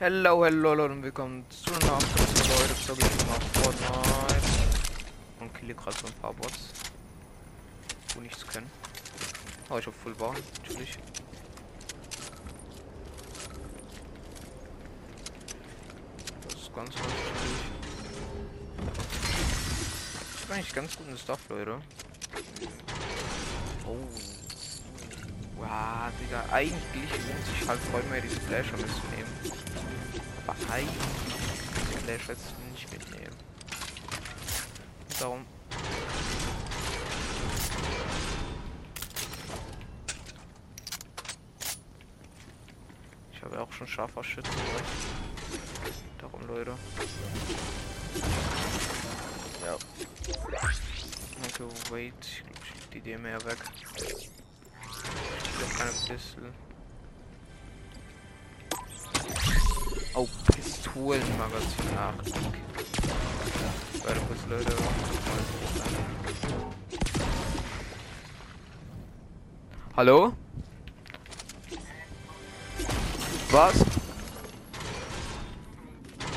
Hello, hello Leute und willkommen zu einer. Heute zocke ich mal Fortnite und kille gerade so ein paar Bots, wo nichts können. Aber ich hab Full Bar, natürlich. Das ist ganz, ganz chillig. Ich hab eigentlich ganz guten Stuff, Leute. Oh. Wow, Digga, eigentlich lohnt sich halt voll mehr die Splasher mitzunehmen. Eigentlich die Splasher jetzt nicht mitnehmen. Darum. Ich habe ja auch schon scharfer Schützen. Darum, Leute. Ja. Danke, wait. Ich glaube, ich die DMR weg. Ich hab keine Pistole. Pistolenmagazin. Ach, okay. Warte kurz, Leute. Hallo? Was?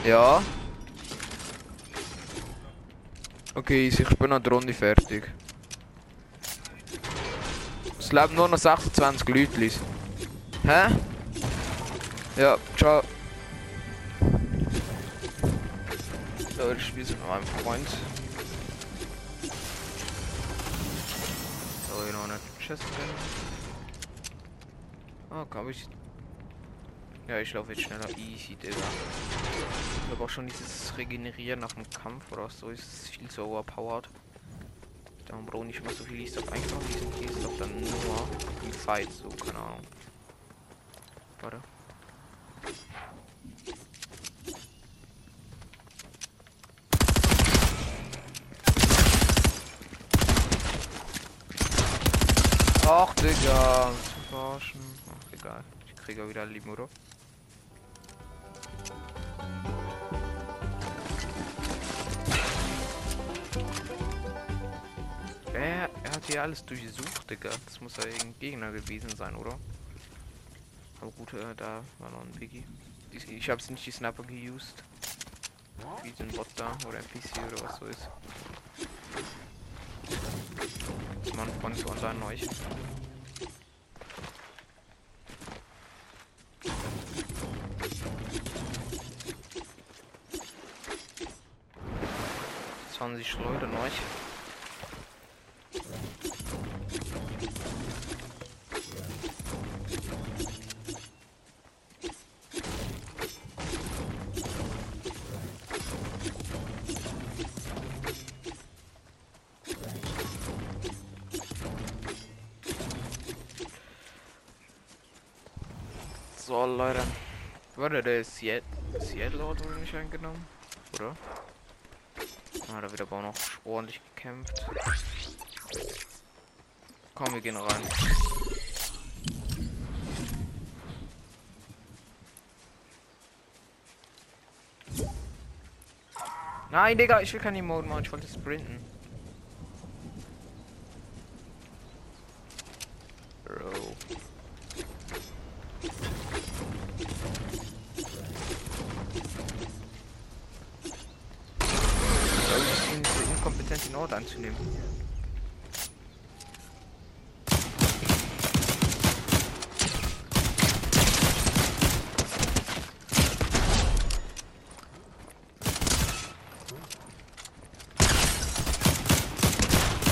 Ja? Okay, ich bin an der Runde fertig. Es leben nur noch 26 Leute. Hä? Ja, ciao. So, ich spiele mit meinem Freund. So, hier noch eine Chest drin. Oh, kann ich. Ja, ich laufe jetzt schneller. Easy, Digga. Ich habe auch schon dieses Regenerieren nach dem Kampf oder so. Ist viel zu overpowered. Darum brauche ich mehr so viel Eastop einkaufen. Diesen Keystop dann nur im Fight, so, keine Ahnung. Warte. Ach, Digga. Verarschen. Ach, egal. Ich kriege wieder lieben, oder? Er, er hat hier alles durchsucht, Digga. Das muss ja irgendein Gegner gewesen sein, oder? Aber gut, äh, da war noch ein Biggie. Ich, ich habe nicht die Sniper geused. Wie ein Bot da oder NPC oder was so ist. Man von so online euch. Zwanzig Leute euch. Wurde der Seattle, Seattle Auto nicht eingenommen? Oder? Ah, da wird aber auch noch ordentlich gekämpft. Komm, wir gehen rein. Nein, Digga, ich will keinen Emote machen, ich wollte sprinten. Bro. diese inkompetenten Ort anzunehmen.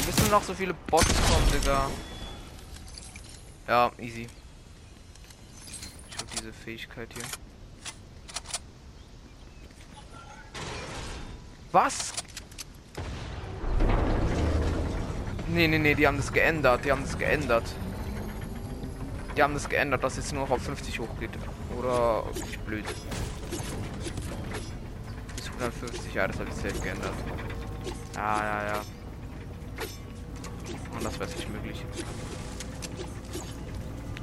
Müssen noch so viele Bots kommen, Digga. Ja, easy. Ich hab diese Fähigkeit hier. Was? Nee, nee, nee, die haben das geändert. Die haben das geändert. Die haben das geändert, dass jetzt nur noch auf 50 hochgeht. Oder ich blöd. Bis 150, ja, das habe ich selbst geändert. Ja, ja, ja. Das wäre nicht möglich.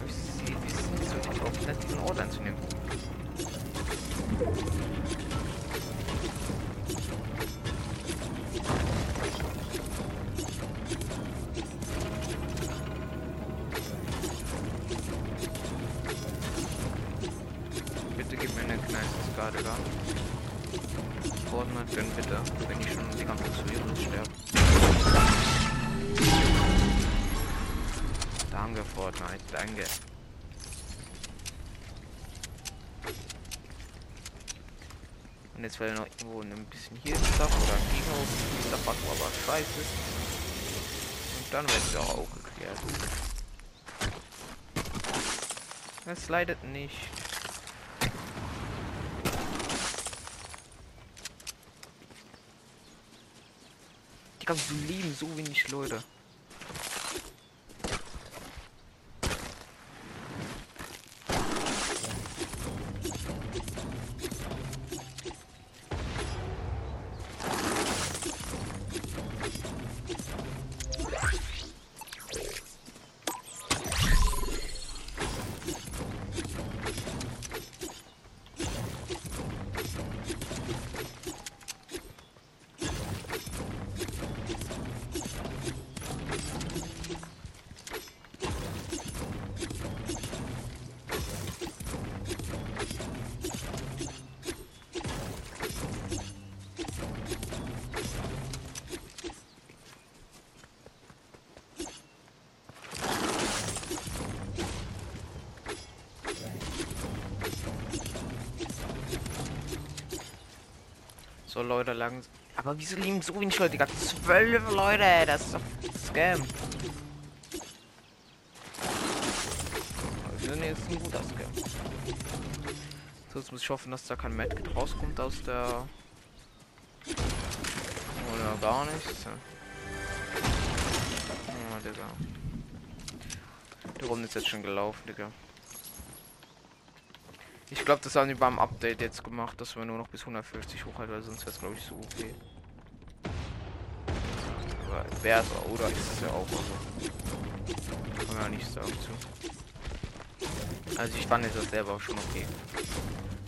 Ich sehe, wie es so nicht auf diesen Ort einzunehmen. Dann wird es auch geklärt. Es leidet nicht. Digga, so leben so wenig Leute. Leute lang. Aber wieso lieben so wenig Leute? Digga, zwölf Leute, das ist doch Scam. Nee, das ist ein guter Scam. So, jetzt muss ich hoffen, dass da kein Medkit rauskommt aus der. Oder gar nichts. Oh, Digga. Die Runde ist jetzt schon gelaufen, Digga. Ich glaube, das haben die beim Update jetzt gemacht, dass wir nur noch bis 150 hochhalten, weil sonst wäre es glaube ich so okay. Aber wäre es oder ist es ja auch so. Kann man ja nicht sagen zu. Also ich fand es selber auch schon okay.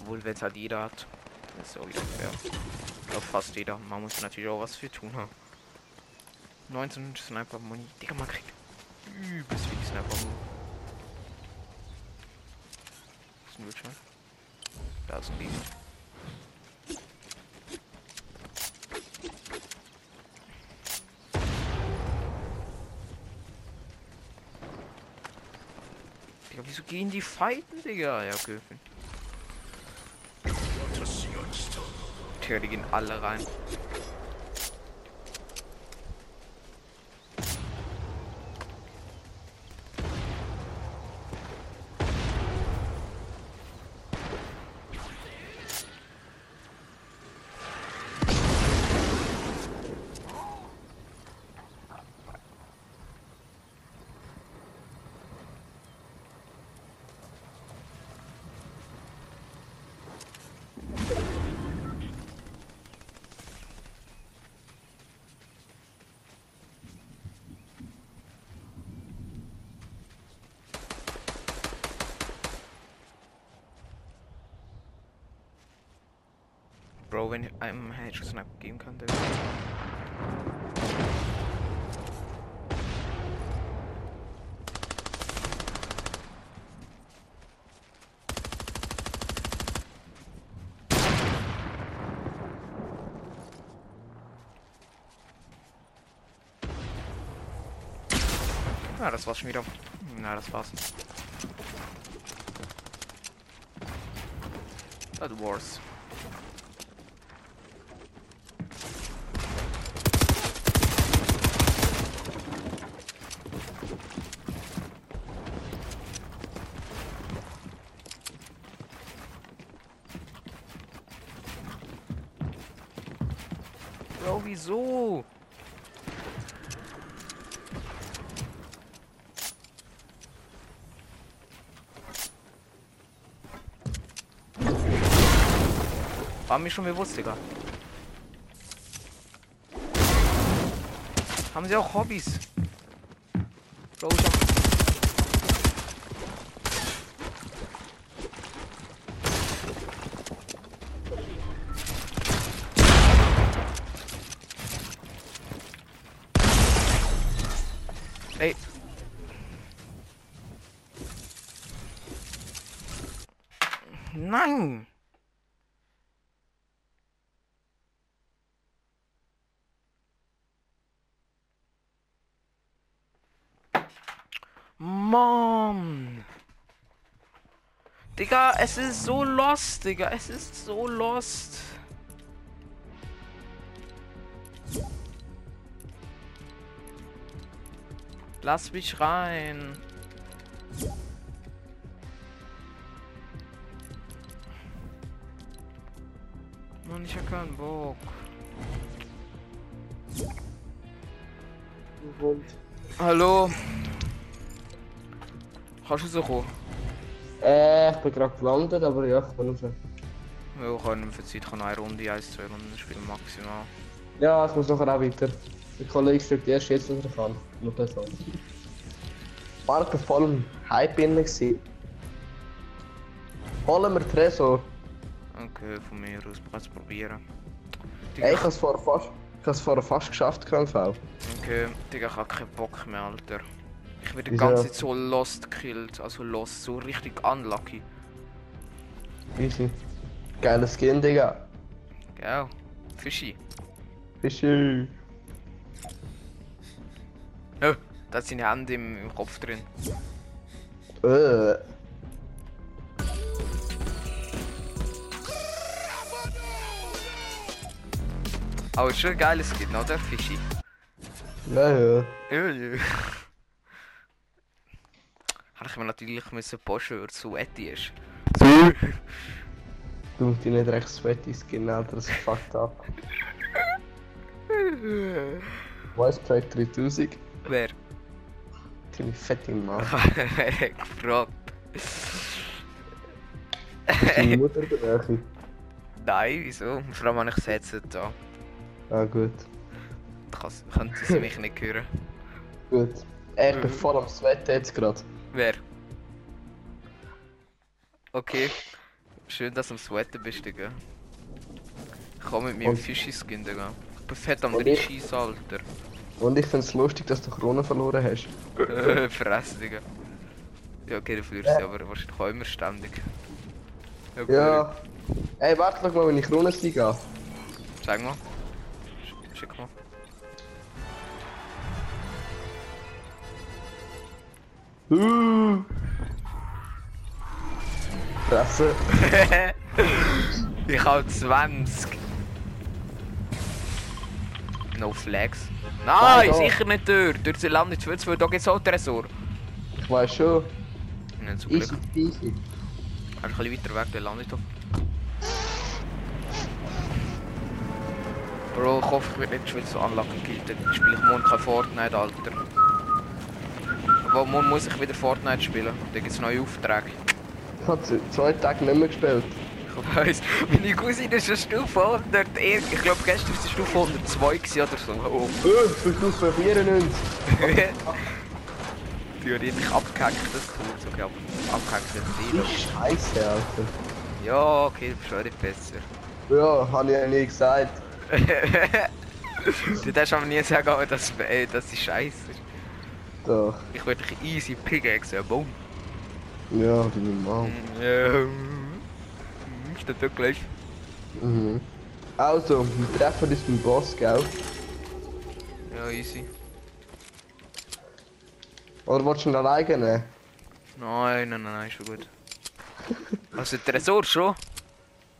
Obwohl wenn es halt jeder hat, ist ja auch wieder fair. Ich glaube fast jeder. Man muss natürlich auch was für tun haben. 19 Sniper Money. Digga, man kriegt übelst viel Sniper Money. Was ist ein Wildschwein? Da ist ein Bienen. Digga, wieso gehen die fighten, Digga? Ja, okay. Digga, die gehen alle rein. Wenn ich einem Hedge Snap geben kann, der. Ah, das war's schon wieder. Na, das war's. That war's. Bro, wieso? War mir schon bewusst, Digga. Haben sie auch Hobbys? Bro, ich hab Ey. Nein, Mann! Digga, es ist so lost, Digga. Es ist so lost. Lass mich rein. Mann, ich hab keinen Bock. Hallo? Kannst du so kommen? äh, ich bin gerade gelandet, aber ja, ich bin raus. Ja, ich kann für die Zeit kann eine Runde, 1, 2 Runden spielen maximal. Ja, ich muss nachher auch weiter. Der Kollege schreibt erst jetzt, was er kann. Nur das so. War ich voll im Hype inne gewesen. Holen wir Tresor. Okay, von mir aus, ich kann es probieren. Ey, ich hab's vorher fast, ich hab's vorher fast geschafft, KMV. Okay, Digga, ich hab keinen Bock mehr, Alter. Ich werde die ganze Zeit so lost gekillt, also lost, so richtig unlucky. Easy. Geiler Skin, Digga. Gell? Fischi. Fischi. Oh, da hat seine Hände im, im Kopf drin. Äh. Aber ist schon ein geiles Skin, oder? Fischi. Ja, ja. Ja, Hätte ich mir natürlich müssen posten, weil er so wetty ist. Du musst dich nicht recht sweaty Skin, Alter, das fucked up. Voice Crack 3000. Wer? Deine fette Mann. Wer hat gefragt? Deine Mutter bemerken. Nein, wieso? Vor allem habe ich es jetzt da. Ah, gut. Könnte sie mich nicht hören. Gut. Ey, ich bin Mhm. voll am Sweaten jetzt gerade. Wer? Okay. Schön, dass du am Sweaten bist, Digga. Ich komm mit meinem Fischi-Skin, Digga. Ich bin fett am Scheiss, Alter. Und ich find's lustig, dass du Krone verloren hast. Äh, Fresse, Digga. Ja, okay, du verlierst sie, aber wahrscheinlich auch immer ständig. Ja. Ja. Ey, warte doch mal, wenn ich Kronensieg gehe. Sag mal. Sch- Schick mal. Fresse. ich hab 20. No flags. Nein, Nein, sicher nicht dort. Dort sind Land nicht 2, da gibt's auch Tresor. Ich weiß schon. Nicht zum Glück. Easy ist ein bisschen weiter weg, der landet auf. Bro, ich hoffe, ich werde nicht wieder so unlucky gekillt. Dann spiele ich morgen kein Fortnite, Alter. Aber morgen muss ich wieder Fortnite spielen. Da gibt es neue Aufträge. Ich hab z- zwei Tage nicht mehr gespielt. Ich weiss, meine Cousine ist eine Stufe 100. Ich glaube, gestern war sie Stufe 102 gewesen oder so. Oh. Ich bin Stufe 94. Die hat richtig abgehackt, das tut okay, ab abgehackt sie. Scheiße, Alter. Ja, okay, du bist nicht besser. Ja, hab ich ja nie gesagt. du darfst aber nie sagen, dass, äh, dass sie scheiße ist. Doch. Ich würde dich easy pickaxe, boom. Ja, Mann. Ja. Ist das wirklich? Mhm. Also, wir treffen uns beim Boss, gell? Ja, easy. Oder willst du ihn alleine nehmen? Nein, nein, nein, nein, ist schon gut. Also, Tresor schon?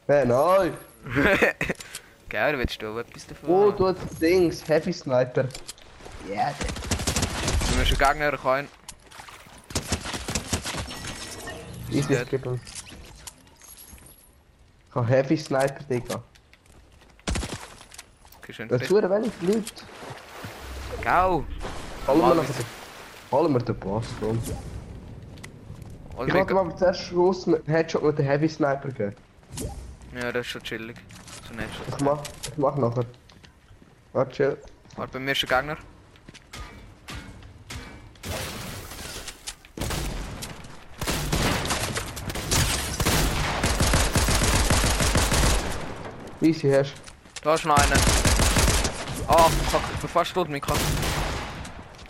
Hey, nein! Gell, willst du auch etwas davon? Oh, du hast Dings, Heavy Sniper. Ja, yeah, Musst einen Gegner rein. easy skippen. Ich hab Heavy Sniper, Digga. Okay, schön Das tun wenig Leute. Gau! Holen wir den... Holen wir den Boss, komm. Ich wollte Ja, mal zuerst Schuss mit Headshot mit dem Heavy Sniper geben. das ist schon chillig. So ein Headshot. Ich mach, ich mach nachher. Warte, chill. Warte, bei mir ist ein Gegner. Easy hast Da ist noch einer. Ah, fuck, ich bin fast tot, Mika.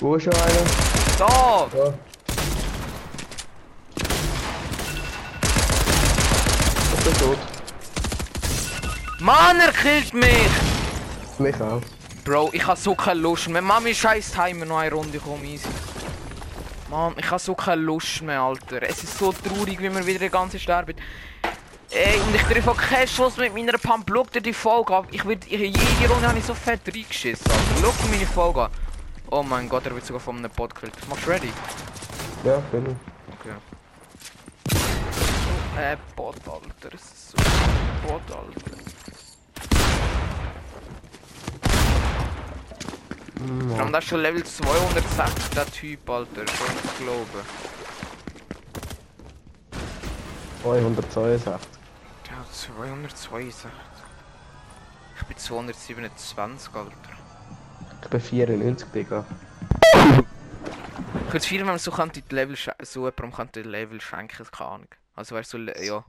Wo ist schon einer? Da! Ja. Das ist tot. Mann, er killt mich! Mich auch. Bro, ich habe so keine Lust mehr. Mami, scheiß Timer, noch eine Runde, komm, easy. Mann, ich habe so keine Lust mehr, Alter. Es ist so traurig, wie wir wieder die ganze sterben. Ey, und ich treffe auch keinen Schuss mit meiner Pump. Schau dir die Folge ab. Ich ich, jede Runde habe ich so fett reingeschissen, Alter. Schau meine Folge an. Oh mein Gott, er wird sogar von einem Bot gekillt. Machst du ready? Ja, bin ich. Okay. So, äh, Bot, Alter. Es ist so ein Bot, Alter. Mm, Vor allem, das ist schon Level 206, der Typ, Alter. Schon nicht glauben. 262. Ja, 262. Ich bin 227, Alter. Ich bin 94, Digga. Ich würde viel, wenn man so könnte die Level so jemandem könnte die Level schenken, keine Ahnung. Also weißt du, so, ja.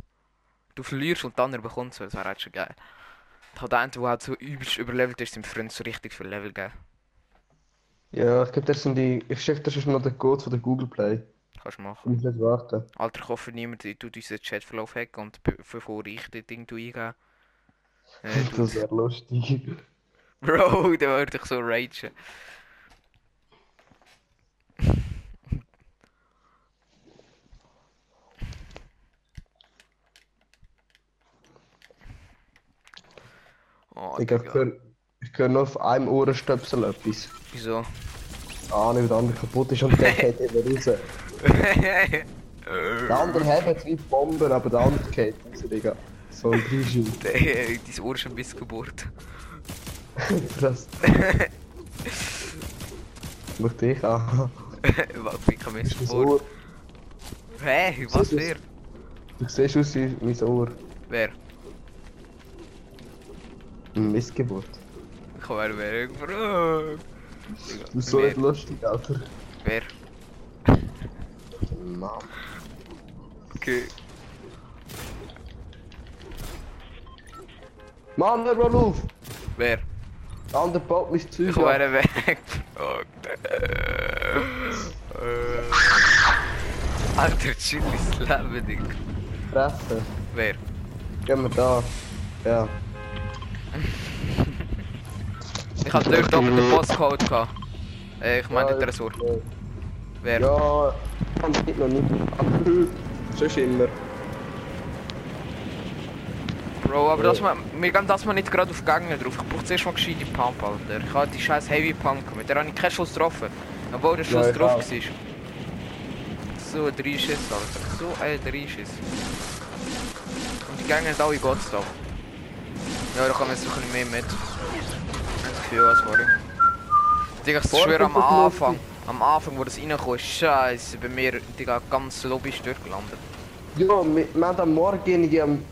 Du verlierst und dann bekommst du, das wäre halt schon geil. Ich habe einen, der halt so übelst überlevelt ist, dem Freund so richtig viel Level geben. Ja, ich glaube, das sind die. Ich schicke dir schon noch den Code von der Google Play. Kannst du machen. Ich muss nicht warten. Alter, ich hoffe niemand tut unseren Chatverlauf hacken und be- bevor ich das Ding tu eingebe. Äh, Das wäre lustig. Bro, da würde ich so ragen. Oh, Digga, ich Digga. höre ich höre nur auf einem Ohrenstöpsel etwas. Wieso? Ah, nicht, weil der andere kaputt ist und der geht immer raus. Der andere hat zwei Bomben, aber der andere geht raus, Digga. So ein Dreischild. Dein Ohr ist ein bisschen gebohrt. Krass. Schau dich an. Was bin ich am Das? Ohr. Hä? Was Das ist- für? Du siehst aus wie mein Ohr. Wer? Missgeburt. Ich wäre wer gefragt. Du bist so Wer? nicht lustig, Alter. Wer? Mann. Okay. Mann, hör mal auf! Wer? Der andere baut mein Zeug Ich wäre weggefragt. Alter, chill ist Leben, Digga. Treffen. Wer? Gehen wir da. Ja. Ich hab dort oben den Postcode gehabt. Äh, ich meine den Tresor. Wer? ja kann ich noch nicht. Aber sonst immer. Bro, aber das wir gehen das mal nicht gerade auf Gegner drauf. Ich brauch zuerst mal gescheite Pump, Alter. Ich hatte die scheiß Heavy Pump, mit der habe ich keinen Schuss getroffen. Obwohl der Schuss Ja, ich drauf war. So, ein drei Schiss, Alter. So ein drei Schiss. Und die Gegner sind alle Gottstop. Ja, da kommen jetzt ein bisschen mehr mit. Gefühl, als vorher. Digga, ich schwöre am Anfang. Am Anfang, wo das reinkommt, ist scheiße. Bei mir, Digga, ganz Lobby ist durchgelandet. Ja, wir, wir haben am Morgen, am,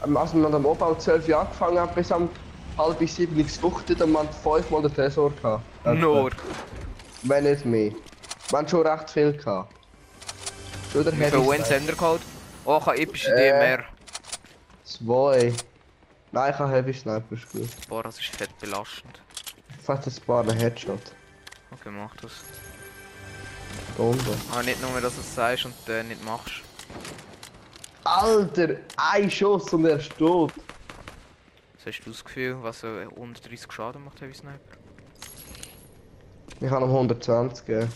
am- als wir am Obbau 12 Uhr angefangen haben, bis am halb sieben gesuchtet und wir haben fünfmal den Tresor gehabt. Nur. Wenn nicht mehr. Wir haben schon recht viel gehabt. Schon der Wie viel. Sender Code? Oh, ich habe epische Äh. DMR. Zwei. Nein, ich habe Heavy Sniper gespielt. Boah, das ist fett belastend. Fast paar einen Headshot. Okay, mach das. Da unten. Aber nicht nur, dass du es sagst und äh, nicht machst. Alter, ein Schuss und er ist tot. Was hast du das Gefühl, was äh, unter 30 Schaden macht, Heavy Sniper? Ich habe ihm 120 gegeben.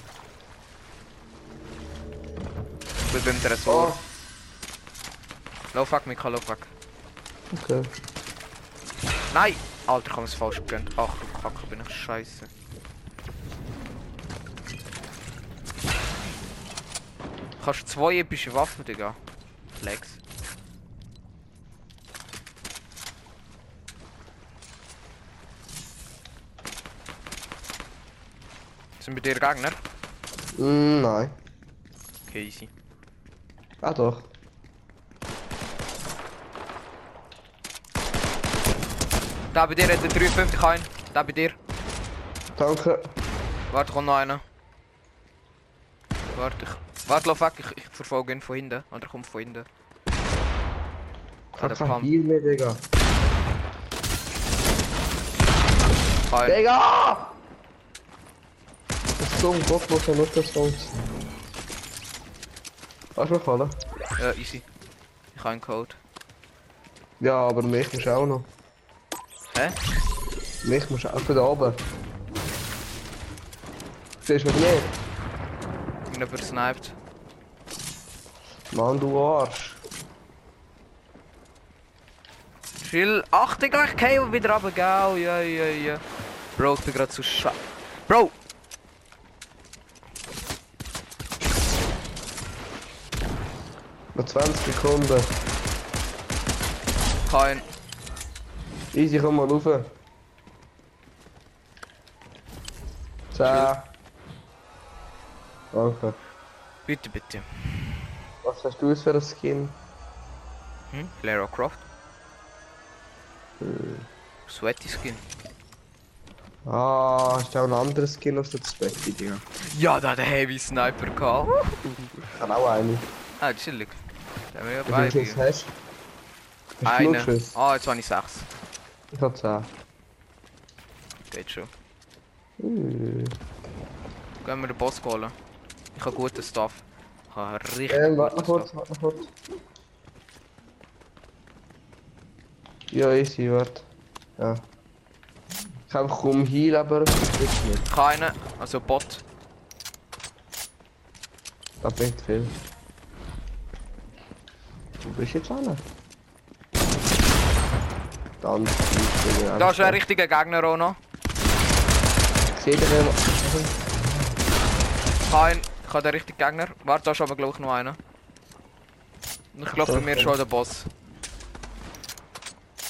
Ich bin beim Tresor. Oh, Lauf weg, Mika, lauf weg. okay. Nein! Alter, ich habe es falsch gegönnt. Ach du Kacke, bin ich scheiße. Kannst zwei epische Waffen, Digga. Flex. Sind bei dir Gegner? Mm, nein. Okay, easy. Ah doch. Da bei dir hat der 53 ein. Da bei dir. Danke. Warte, kommt noch einer. Warte, ich. Warte, lauf weg, ich, ich verfolge ihn von hinten. Oder kommt von hinten. Ich der kein. Heal mehr, Digga. Kein. Digga! Das ist so ein Gott, was er nur das Song Hast du mich alle? Ja, easy. Ich habe einen Code. Ja, aber mich du auch noch. Hä? Mich musst du auch da oben. Siehst du mich nicht? Irgendjemand sniped. Mann, du Arsch. Chill. Achtung, gleich K.O. wieder runter, gell? Ja, ja, ja. Bro, ich bin gerade zu scha... Bro! Noch 20 Sekunden. Kein... Easy, komm mal rauf. 10. Danke. Bitte, bitte. Was hast du für ein Skin? Hm? Lara Croft. Äh. Sweaty Skin. Ah, du auch ein anderes Skin als das Spectre, Digga? Ja, da hat der Heavy Sniper gehabt. Ich habe auch eine. Ah, chillig. Da haben wir ja Wie viele Schuss beide. hast du? Hast du genug Eine. Schuss? Ah, jetzt habe ich sechs. Habe 10. Geht schon. Uh. Gehen wir den Boss holen. Ich habe guten Stuff. Ich habe richtig Ähm, warte noch kurz, warte noch kurz. Ja, easy, warte. Ja. Ich habe kaum Heal, aber nicht. Keine, also Bot. Das bringt viel. Wo bist du jetzt alle? Dann. Da ist ein richtiger Gegner auch noch. Seht ihr den? Kein, ich habe den richtigen Gegner. Warte, da ist aber glaube ich noch einer. Ich glaube bei mir ist schon der Boss.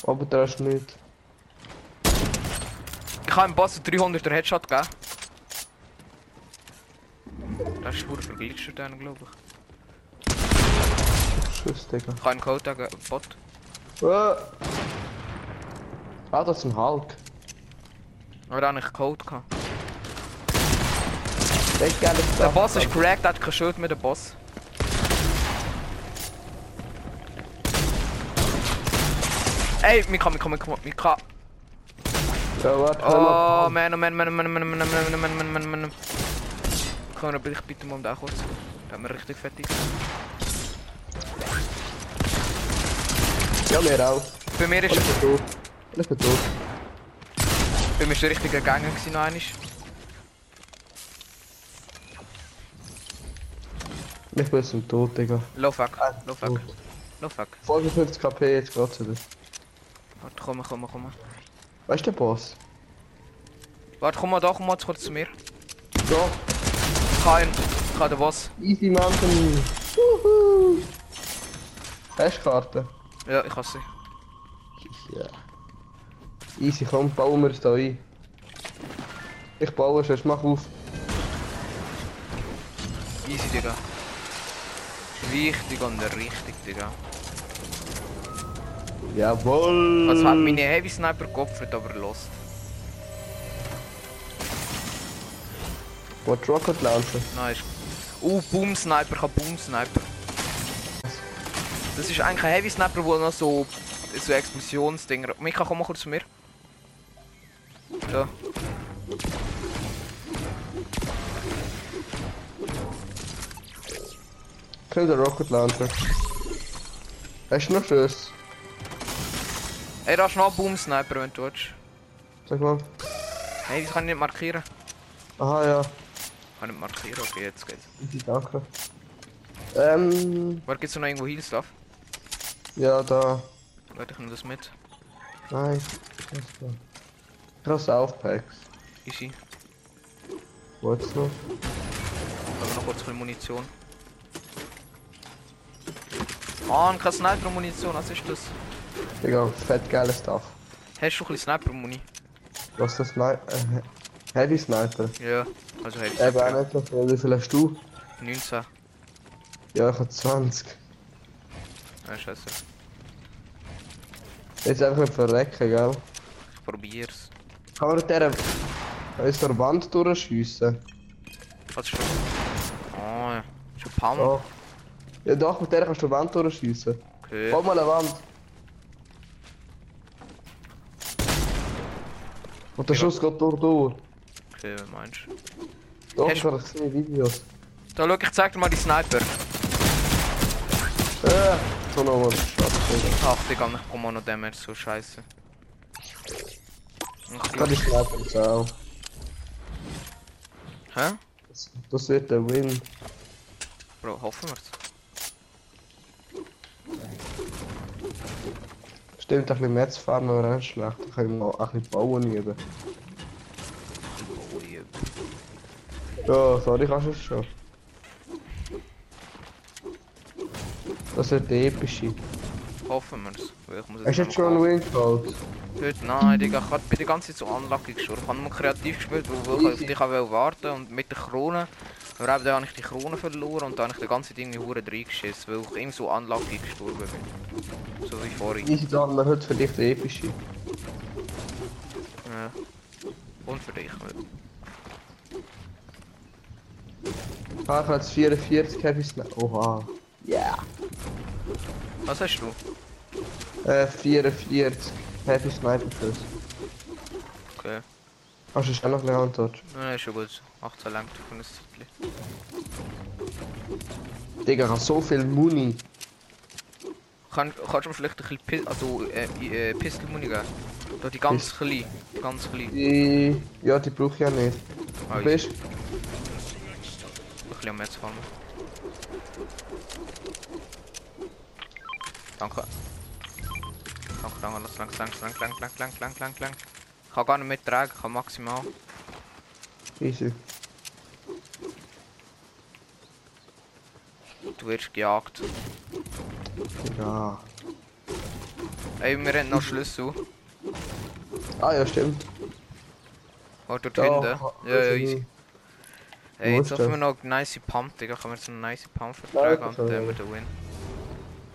Aber da ist nichts. Ich habe dem Boss einen 300er Headshot gegeben. Das ist pur verglitscht dann glaube ich. Schuss, Digga. Einen Code Bot. Ah, ah das ist ein Hulk. Aber da habe ich Code gehabt. Der Boss ist cracked, hat kein Schild mit dem Boss. Ey, Mika, Mika, Mika, Mika. Ja, warte, Oh, man, oh, man, man, man, man, man, man, man, man, man, man, man. Können wir bitte mal um den kurz? Da haben wir richtig fertig. Ja, mir auch. Bei mir ist, bin tot. Ich bin tot. bei mir ist der richtige Gänger noch einmal. Ich bin jetzt tot, Digga. Low fuck, low fuck, Tot. low fuck. 55 KP, jetzt geht's wieder. Warte, komm, komm, komm. Weißt du der Boss? Warte, komm mal da, komm mal kurz zu mir. Ja, Kein, ich habe den Boss. easy Mountain. Wuhu. Hast du Karte? Ja, ich habe sie. Ja. Easy, komm, bauen wir es da ein. Ich baue es, mach auf. Easy, Digga. Wichtig und richtig, Digga. Jawohl! Also hat meine Heavy Sniper geopfert, aber los. What Rocket Launcher? Nice. Uh, Boom Sniper, ich hab Boom Sniper. Das ist eigentlich ein Heavy Sniper, wo noch so, so Explosionsdinger. Mika, komm mal kurz zu mir. Ja. Kill der Rocket Launcher. Hast du noch Schuss? Ey, da ist noch ein Boom Sniper, wenn du willst. Sag mal. Hey, das kann ich nicht markieren. Aha, ja. Kann ich nicht markieren, okay, jetzt geht's. Danke. Ähm, Warte, gibt's noch irgendwo Heal Stuff? ja, da. Warte, ich nehme das mit. Nein. Ich habe Southpacks. Easy. Wo jetzt noch? Aber noch kurz ein bisschen Munition. Ah, und keine Sniper-Munition, was ist das? Digga, fett geiles Stuff. Hast du ein bisschen Sniper-Muni? Was ist das? Sni äh, Heavy Sniper. Ja, also hätte ich Eben auch nicht so viel. Wie viel hast du? 19. Ja, ich habe 20. Ah, scheiße. Jetzt einfach nicht verrecken, gell? Ich probier's. Kann man mit dieser der Wand durchschiessen? Was ist das? Ah, ja. Schon Pam. Ja. Ja doch, mit der kannst du die Wand durchschiessen. Okay. Bau mal eine Wand. Und der Ja. Schuss geht durch durch. Okay, was meinst du? Doch, Hast ich habe gesehen Videos. Da schau, ich zeig dir mal die Sniper. Äh, schon noch was geschafft. Ach, Digga, ich bekomme auch noch Damage, so scheiße. Ich Das glaub, ist knapp jetzt auch. hä? Das, das wird der Win. Bro, hoffen wir's. Stimmt, ein bisschen mehr zu fahren, aber auch schlecht. Da können wir auch ein bisschen bauen üben. Ja, sorry, kannst du es schon. Das wird der epische. Hoffen wir's. Weil ich muss Hast du jetzt schon einen Win geholt? Heute, nein, Digga, ich bin die ganze Zeit so unlucky geschoren. Ich habe nur kreativ gespielt, weil ich auf dich warten und mit der Krone. Aber eben dann habe ich die Krone verloren und dann habe ich die ganze Zeit irgendwie hure reingeschissen, weil ich irgendwie so unlucky gestorben bin. So wie vorhin. Easy dann, wir heute für dich der epische. Ja. Und für dich. Ich habe jetzt 44 Heavy Sniper. Oha. Yeah. Was hast du? Äh, 44 Heavy Sniper Schuss. Okay. Hast du schon noch bisschen Antwort? Ja, ist schon gut. 18 längt von ein Zeitchen. Digga, ich so viel Muni. Kann, kannst du mir vielleicht ein bisschen Pi also, äh, äh, Pistol-Muni geben? Da die ganz Pist- klein. Ganz klein. Die... Ja, die brauche ich ja nicht. Ah, Du bist? Ein bisschen am Metz fallen. Danke. Danke, danke, lass lang, lang, lang, lang, lang, lang, lang, lang, lang. Ich kann gar nicht mittragen, ich kann maximal. Easy. Du wirst gejagt. Ja. Ey, wir haben noch Schlüssel. Ah ja, stimmt. Oh, dort Da, hinten. Ja, ja, also, easy. Ey, jetzt hoffen wir noch einen nice Pump, Digga. Können wir jetzt einen nice Pump vertragen und dann soll wir den Win.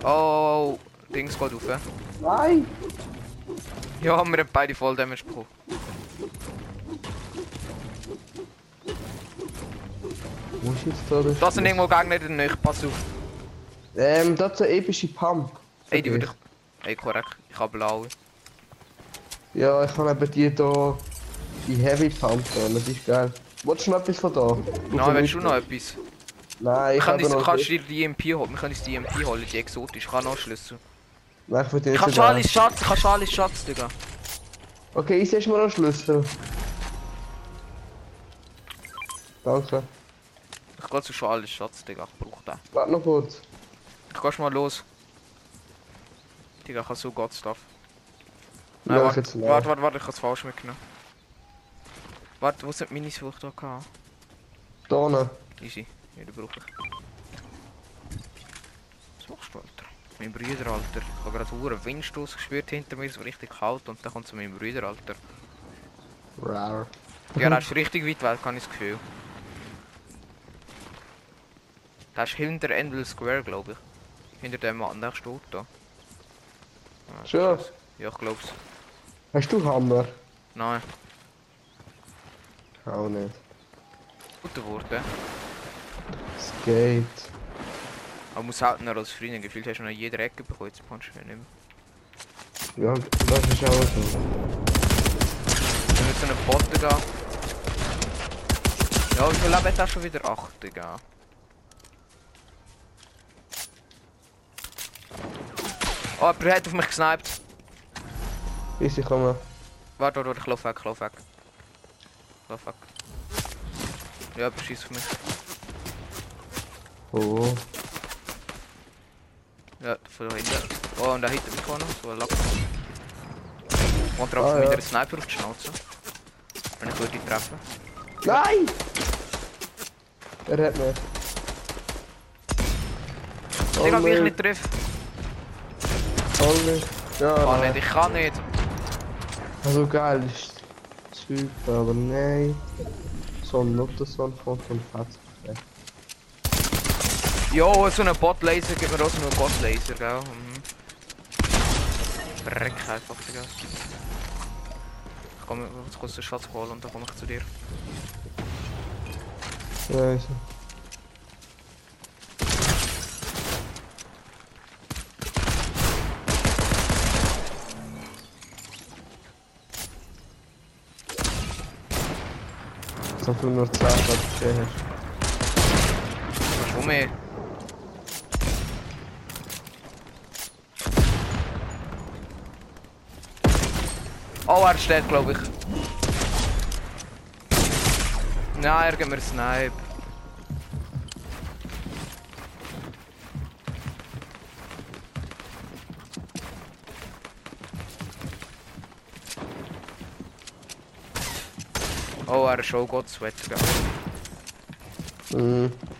Oh, Dings geht rauf. Nein! Ja, wir haben beide voll Damage bekommen. Wo ist jetzt da Das sind irgendwo Gegner in der pass auf. Ähm, das ist eine epische Pump. Ey, die würde ich... Ey, korrekt. Ich habe blaue. Ja, ich habe eben die da... Die Heavy Pump da, das ist geil. Wolltest du noch etwas von da? Nein, willst du noch etwas? Nein, Ich kann noch... kannst du dir die EMP holen? Wir können uns die EMP holen, die exotisch. Ich kann noch Schlüssel. Nein, ich die Ich nicht kann so gern. Charlies Schatz, ich kann Charlies Schatz, Digga. Okay, ich sehe mal einen Schlüssel. Danke. Ich gehe zu Charlies Schatz, Digga. Ich brauche den. Warte noch kurz. Ich geh schon mal los. Digga, ich habe so God Stuff. Ja, Nein, ich warte, nicht. warte, warte, warte, ich habe es falsch mitgenommen. Warte, wo sind meine Minis, die ich da hatte? Da. Easy, ja, die brauche ich. Was machst du, Alter? Mein Bruder, Alter. Ich habe gerade einen Windstoß gespürt hinter mir, so richtig kalt und dann kommt zu meinem Bruder, Alter. Rar. Ja, er ist richtig weit weg, habe ich das Gefühl. Der ist hinter Endel Square, glaube ich. Hinter dem Mann, der steht da. Ah, scheiße. Ja, ich glaub's. Hast du Hammer? Nein, Auch nicht. gute Worte. Geht. Aber muss seltener als früher. Gefühlt hast du noch jede Ecke bekommen, jetzt kannst du nicht mehr. Ja, das ist auch so. Wenn wir zu einem Bot gehen. Ja, viel Leben hat er schon wieder? 8, Digga. Oh, jemand hat auf mich gesniped. Easy, komm mal. Warte, warte, ich lauf weg, ich lauf weg. Ich lauf weg. Ja, schießt auf mich. cool. Ja, voorheen hinder Oh, en daar hitte ik gewoon nog, zo lak. Want er oh, ja. sniper op de schnauze. En ik wil die treffen. Nee! Red me. Oh, ik heb weer niet tref. Oh nee. Ja, oh nee, die gaat niet. Dat is ook geil. Super, nee. Zo'n noctus van fucking vet. Yo, zo'n bot laser. Ik heb er ook zo'n bot laser, gauw. Mm -hmm. Rek gaat op de Komm, вот хочешь Ik холл, он таком актудир. Ясно. Să fiu nurțat, wat ești? Cum? Steht, glaube ich. Nein, er gibt mir Snipe. Oh, er ist schon Gott Sweat gegangen. Mhm.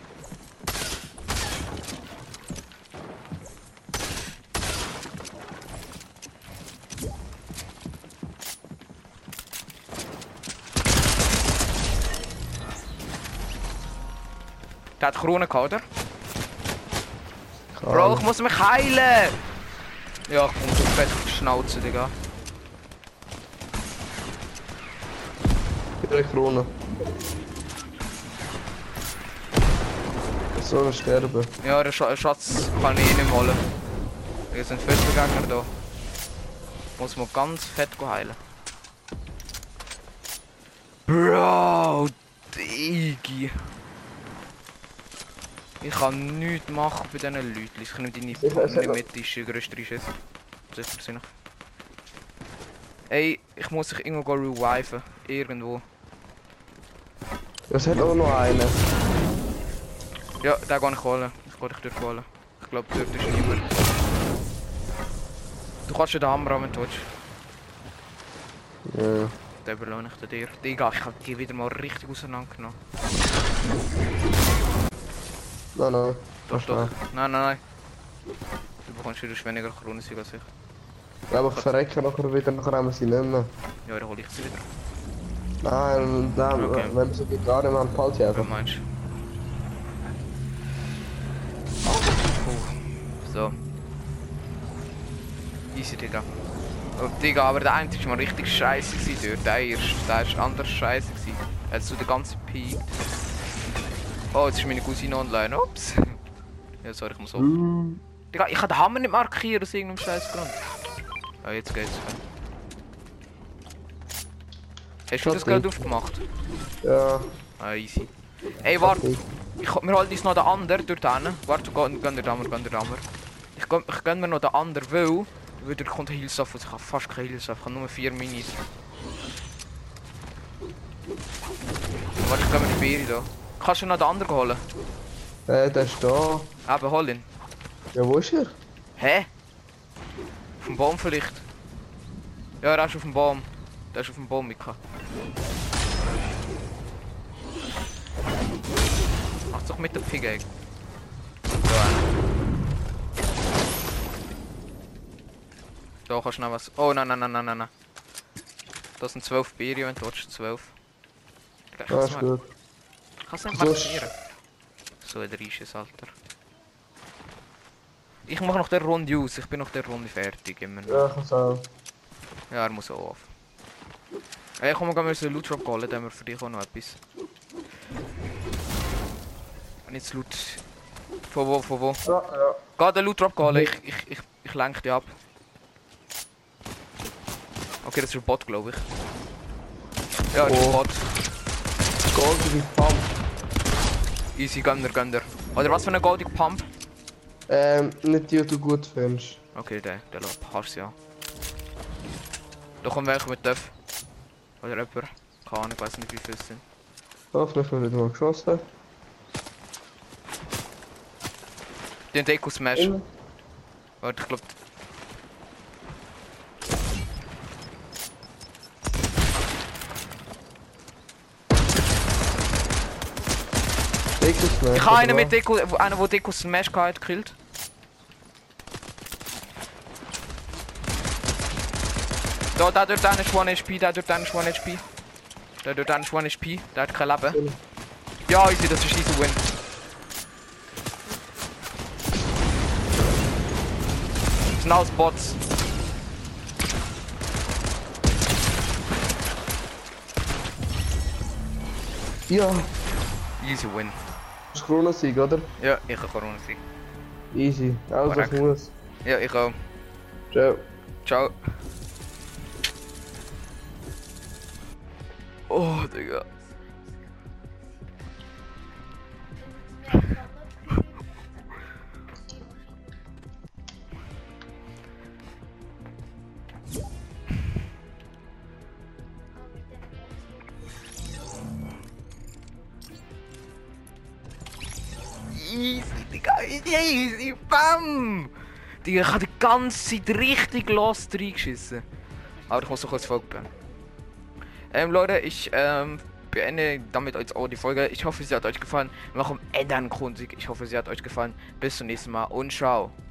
Hat Krone gehabt, oder? Bro, ich muss mich heilen! Ja, ich komm so fett auf die Schnauze, Digga. Drei Kronen. So ein Sterben. Ja, den Sch Schatz kann ich eh nicht holen. Hier sind viele Gegner da. Muss man ganz fett heilen. Bro, Digi. Ich kann nichts machen bei diesen Leuten. Ich kann nicht deine Bombe mit, die ist die größte Schiss. Sicher sind Ey, ich muss dich irgendwo reviven. Irgendwo. Es hat auch noch einen. Ja, den kann ich holen. Ich kann dich dort holen. Ich glaube, dort ist niemand. Du kannst ja den Hammer haben, wenn du willst. Ja. Den belohne ich dir. Digga, ich habe die wieder mal richtig auseinandergenommen. Nein, nein. Doch, doch. Nein, nein, nein. Du bekommst wieder weniger Kronen als ich. Ja, aber ich verrecke nachher wieder, nachher haben wir sie nicht mehr. Ja, dann hole ich sie wieder. Nein, nein, Okay. wenn wir sie gar nicht mehr haben, behalte ich Was meinst du? So. Easy, Digga. Oh, Digga, aber der eine war mal richtig scheiße dort. Der erste, der ist anders scheiße. Er hat so den ganzen Peak. Oh, jetzt ist meine Cousine online. Ups. Ja, sorry, ich muss auf. Digga, ich kann den Hammer nicht markieren aus irgendeinem scheiß Grund. Ah, jetzt geht's. Hast du das. Geld aufgemacht? Ja. Ah, easy. Ey, warte. Ich, wir halten uns noch den anderen dort hin. Warte, geh, geh den Hammer, geh den Hammer. Ich, geh- ich gönn mir noch den anderen, weil... Weil der kommt Heals auf und ich habe fast keine Heals auf. Ich habe nur 4 Minis. Warte, ich geh mir die Beere da. Kannst du noch den anderen holen? Äh, der ist da. Eben, hol ihn. Ja, wo ist er? Hä? Auf dem Baum vielleicht? Ja, er ist auf dem Baum. Der ist auf dem Baum, Mika. Mach doch mit der Pickaxe. Da. Da kannst du noch was. Oh nein, nein, nein, nein, nein. Das sind 12 Bier, wenn du willst, 12. Ich Ja, ist gut. Kannst du nicht So markieren? So ein Reisches, Alter. Ich mach noch der Runde aus, ich bin noch der Runde fertig immer noch. Ja, ich muss auch. Ja, er muss auch auf. Ey, komm, gehen wir so einen Loot Drop holen, dann haben wir für dich auch noch etwas. Wenn jetzt Loot... Von wo, von wo? Ja, ja. Geh den Loot Drop holen, ich, ich, ich, ich lenke dich ab. Okay, das ist ein Bot, glaube ich. Ja, das ist ein Oh. Bot. Goldige Pump. Easy, Gunner, Gunner. Oder was für eine Goldig Pump? Ähm, nicht die, die du gut findest. Okay, der, der passt ja. Da kommt welche mit Döff. Oder jemand. Keine Ahnung, ich weiß nicht wie viele es sind. Hoffentlich wird mal geschossen. Den Deko Smash. Warte, ich glaub. Ich habe einen mit Deko, einen, der Deko Smash gehabt gekillt. Da, der dort einen ist 1 HP, der dort einen ist 1 HP. Der dort einen ist 1 HP, der hat kein Leben. Ja, easy, das ist easy win. Das sind alles Bots. Ja, Easy win. Das ist Kronensieg, oder? Ja, ich kann Corona sein. Easy. Also, Korrekt. ich muss. Ja, ich auch. Ciao. Ciao. Oh, Digga. Digga, ich habe die ganze Zeit richtig lost reingeschissen. Aber ich muss noch kurz Folge beenden. Ähm, Leute, ich ähm, beende damit jetzt auch die Folge. Ich hoffe, sie hat euch gefallen. Ende einen Grundsieg. Ich hoffe, sie hat euch gefallen. Bis zum nächsten Mal und ciao.